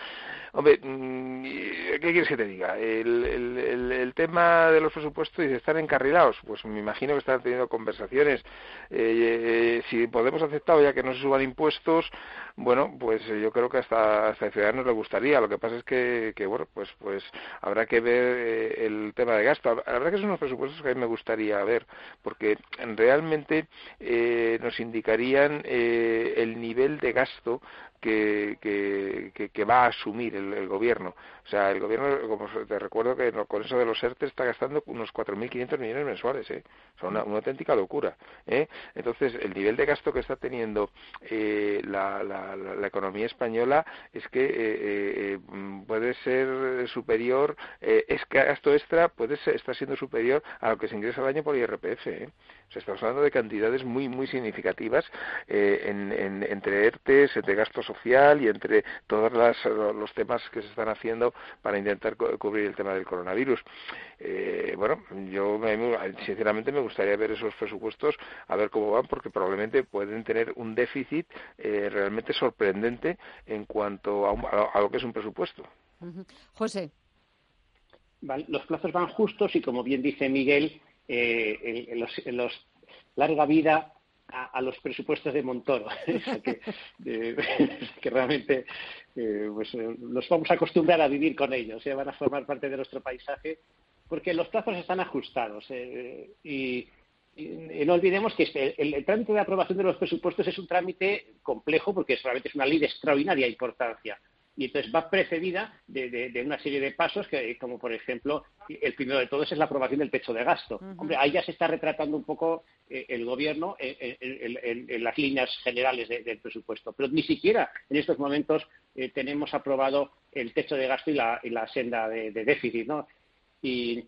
Hombre, mm, ¿qué quieres que te diga? El, el, el, tema de los presupuestos y están encarrilados, pues me imagino que están teniendo conversaciones. Eh, si podemos aceptar ya que no se suban impuestos, bueno, pues yo creo que hasta, hasta Ciudadanos le gustaría. Lo que pasa es que, que bueno, pues, pues habrá que ver eh, el tema de gasto. La verdad que son unos presupuestos que a mí me gustaría ver, porque realmente eh, nos indicarían eh, el nivel de gasto que, que, que, va a asumir el, gobierno. O sea, el gobierno, como te recuerdo que con eso de los ERTE está gastando unos 4.500 millones mensuales, ¿eh? O una, auténtica locura, ¿eh? Entonces, el nivel de gasto que está teniendo eh, la, la, la, economía española es que eh, eh, puede ser superior, es que gasto extra puede ser, está siendo superior a lo que se ingresa al año por IRPF, ¿eh? O sea, estamos hablando de cantidades muy, muy significativas en, en, entre ERTES, entre gastos social y entre todos los temas que se están haciendo para intentar cubrir el tema del coronavirus. Eh, bueno, yo sinceramente me gustaría ver esos presupuestos, a ver cómo van, porque probablemente pueden tener un déficit eh, realmente sorprendente en cuanto a, lo que es un presupuesto. José. los plazos van justos y, como bien dice Miguel, eh, en los larga vida a, los presupuestos de Montoro, que, realmente eh, pues, eh, nos vamos a acostumbrar a vivir con ellos, ¿eh? van a formar parte de nuestro paisaje, porque los plazos están ajustados y, no olvidemos que este, el, trámite de aprobación de los presupuestos es un trámite complejo porque realmente es una ley de extraordinaria importancia y entonces va precedida de, una serie de pasos que, como por ejemplo, el primero de todos es la aprobación del techo de gasto. Hombre, ahí ya se está retratando un poco eh, el gobierno en, las líneas generales del presupuesto, pero ni siquiera en estos momentos eh, tenemos aprobado el techo de gasto y la, senda de, déficit, ¿no? Y,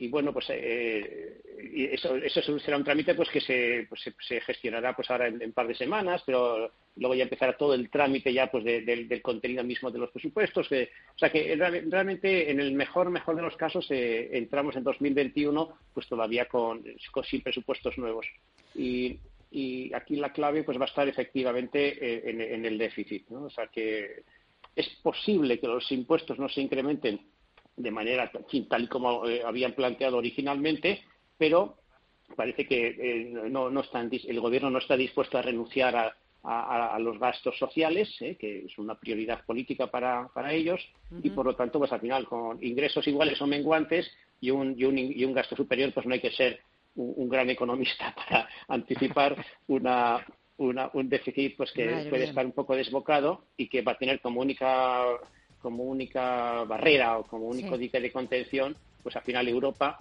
y bueno, pues eh, eso, eso será un trámite pues que se, pues, se, gestionará pues ahora en un par de semanas, pero luego ya empezará todo el trámite ya pues del contenido mismo de los presupuestos. o sea que realmente en el mejor mejor de los casos eh, entramos en 2021 pues todavía con, sin presupuestos nuevos. Y, y, aquí la clave pues va a estar efectivamente eh, en, en el déficit. ¿no? O sea que es posible que los impuestos no se incrementen de manera tal y como eh, habían planteado originalmente, pero parece que eh, no, no están, el gobierno no está dispuesto a renunciar a, los gastos sociales, eh, que es una prioridad política para, para ellos, y por lo tanto, pues al final, con ingresos iguales o menguantes y un, y un, y un gasto superior, pues no hay que ser un, gran economista para anticipar una, un déficit pues que puede estar un poco desbocado y que va a tener como única como única barrera o como único dique de contención pues al final Europa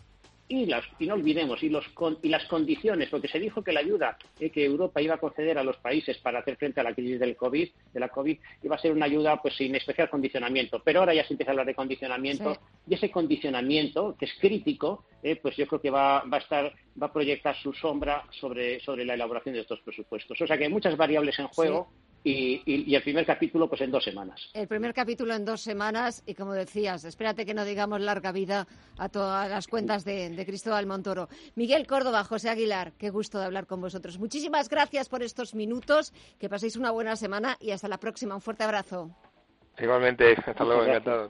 y, las, y no olvidemos y, los, y las condiciones, porque se dijo que la ayuda eh, que Europa iba a conceder a los países para hacer frente a la crisis del COVID, de la COVID, iba a ser una ayuda pues sin especial condicionamiento. Pero ahora ya se empieza a hablar de condicionamiento y ese condicionamiento, que es crítico, eh, pues yo creo que va, va, a estar, va a proyectar su sombra sobre, sobre la elaboración de estos presupuestos. O sea que hay muchas variables en juego. Y, el primer capítulo pues en dos semanas. El primer capítulo en dos semanas y como decías, espérate que no digamos larga vida a todas las cuentas de, de Cristóbal Montoro. Miguel Córdoba, José Aguilar, qué gusto de hablar con vosotros. Muchísimas gracias por estos minutos, que paséis una buena semana y hasta la próxima. Un fuerte abrazo. Igualmente, hasta luego, encantado.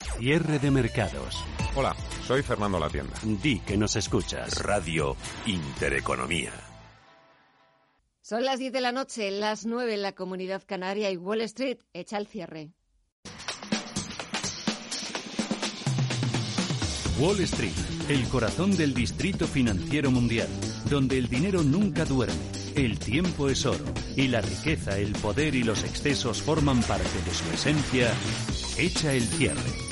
Cierre de mercados. Hola, soy Fernando La Tienda. Di que nos escuchas. Radio Intereconomía. Son las 10 de la noche, las 9 en la Comunidad Canaria y Wall Street echa el cierre. Wall Street, el corazón del distrito financiero mundial, donde el dinero nunca duerme, el tiempo es oro y la riqueza, el poder y los excesos forman parte de su esencia Echa el cierre.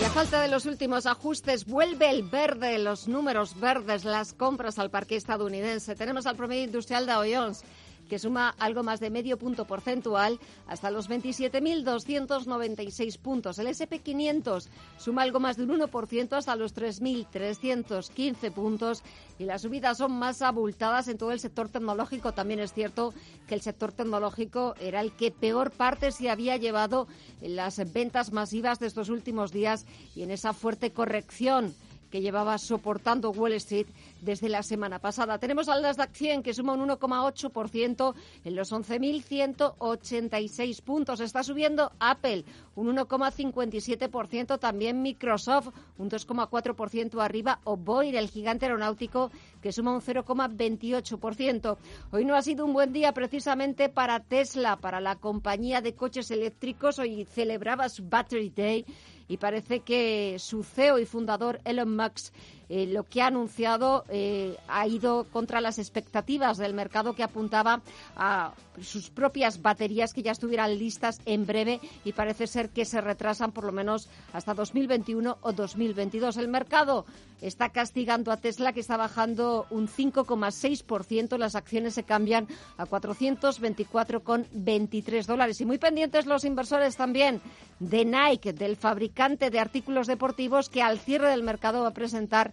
Y a falta de los últimos ajustes, vuelve el verde, los números verdes, las compras al parque estadounidense. Tenemos al promedio industrial de Jones que suma algo más de medio punto porcentual hasta los 27.296 puntos. El SP500 suma algo más de un 1% hasta los 3.315 puntos y las subidas son más abultadas en todo el sector tecnológico. También es cierto que el sector tecnológico era el que peor parte se había llevado en las ventas masivas de estos últimos días y en esa fuerte corrección que llevaba soportando Wall Street desde la semana pasada. Tenemos al Nasdaq 100 que suma un 1,8% en los 11.186 puntos. Está subiendo Apple un 1,57%, también Microsoft un 2,4% arriba o Boeing, el gigante aeronáutico, que suma un 0,28%. Hoy no ha sido un buen día precisamente para Tesla, para la compañía de coches eléctricos. Hoy celebraba su Battery Day y parece que su CEO y fundador Elon Musk eh, lo que ha anunciado eh, ha ido contra las expectativas del mercado que apuntaba a sus propias baterías que ya estuvieran listas en breve y parece ser que se retrasan por lo menos hasta 2021 o 2022. El mercado está castigando a Tesla que está bajando un 5,6%. Las acciones se cambian a 424,23 dólares. Y muy pendientes los inversores también de Nike, del fabricante de artículos deportivos que al cierre del mercado va a presentar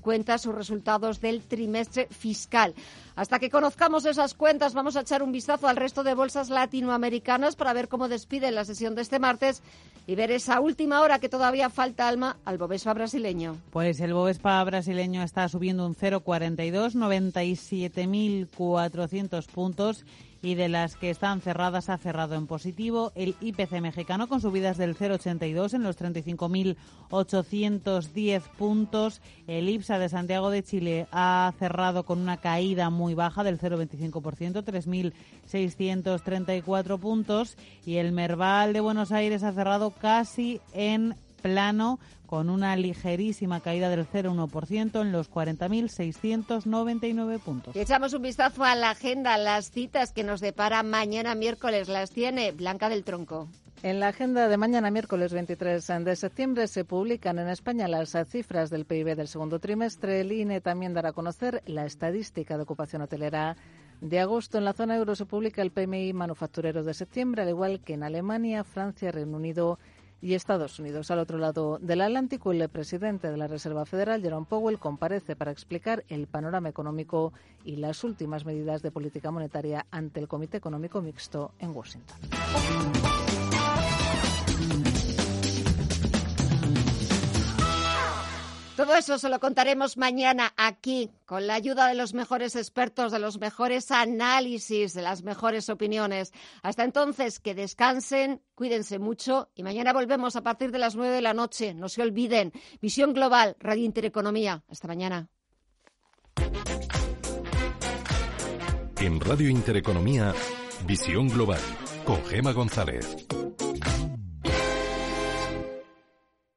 cuenta sus resultados del trimestre fiscal. Hasta que conozcamos esas cuentas, vamos a echar un vistazo al resto de bolsas latinoamericanas para ver cómo despide la sesión de este martes y ver esa última hora que todavía falta alma al Bovespa brasileño. Pues el Bovespa brasileño está subiendo un 0,42, 97.400 puntos y de las que están cerradas ha cerrado en positivo el IPC mexicano con subidas del 0,82 en los 35.810 puntos. El IPSA de Santiago de Chile ha cerrado con una caída muy baja del 0,25%, 3.634 puntos y el Merval de Buenos Aires ha cerrado casi en plano con una ligerísima caída del 0,1% en los 40.699 puntos. echamos un vistazo a la agenda, las citas que nos depara mañana miércoles. Las tiene Blanca del Tronco. En la agenda de mañana, miércoles 23 de septiembre, se publican en España las cifras del PIB del segundo trimestre. El INE también dará a conocer la estadística de ocupación hotelera de agosto. En la zona euro se publica el PMI manufacturero de septiembre, al igual que en Alemania, Francia, Reino Unido y Estados Unidos. Al otro lado del Atlántico, el presidente de la Reserva Federal, Jerome Powell, comparece para explicar el panorama económico y las últimas medidas de política monetaria ante el Comité Económico Mixto en Washington. Todo eso se lo contaremos mañana aquí, con la ayuda de los mejores expertos, de los mejores análisis, de las mejores opiniones. Hasta entonces, que descansen, cuídense mucho y mañana volvemos a partir de las nueve de la noche. No se olviden. Visión Global, Radio Intereconomía. Hasta mañana. En Radio Intereconomía, Visión Global, con Gema González.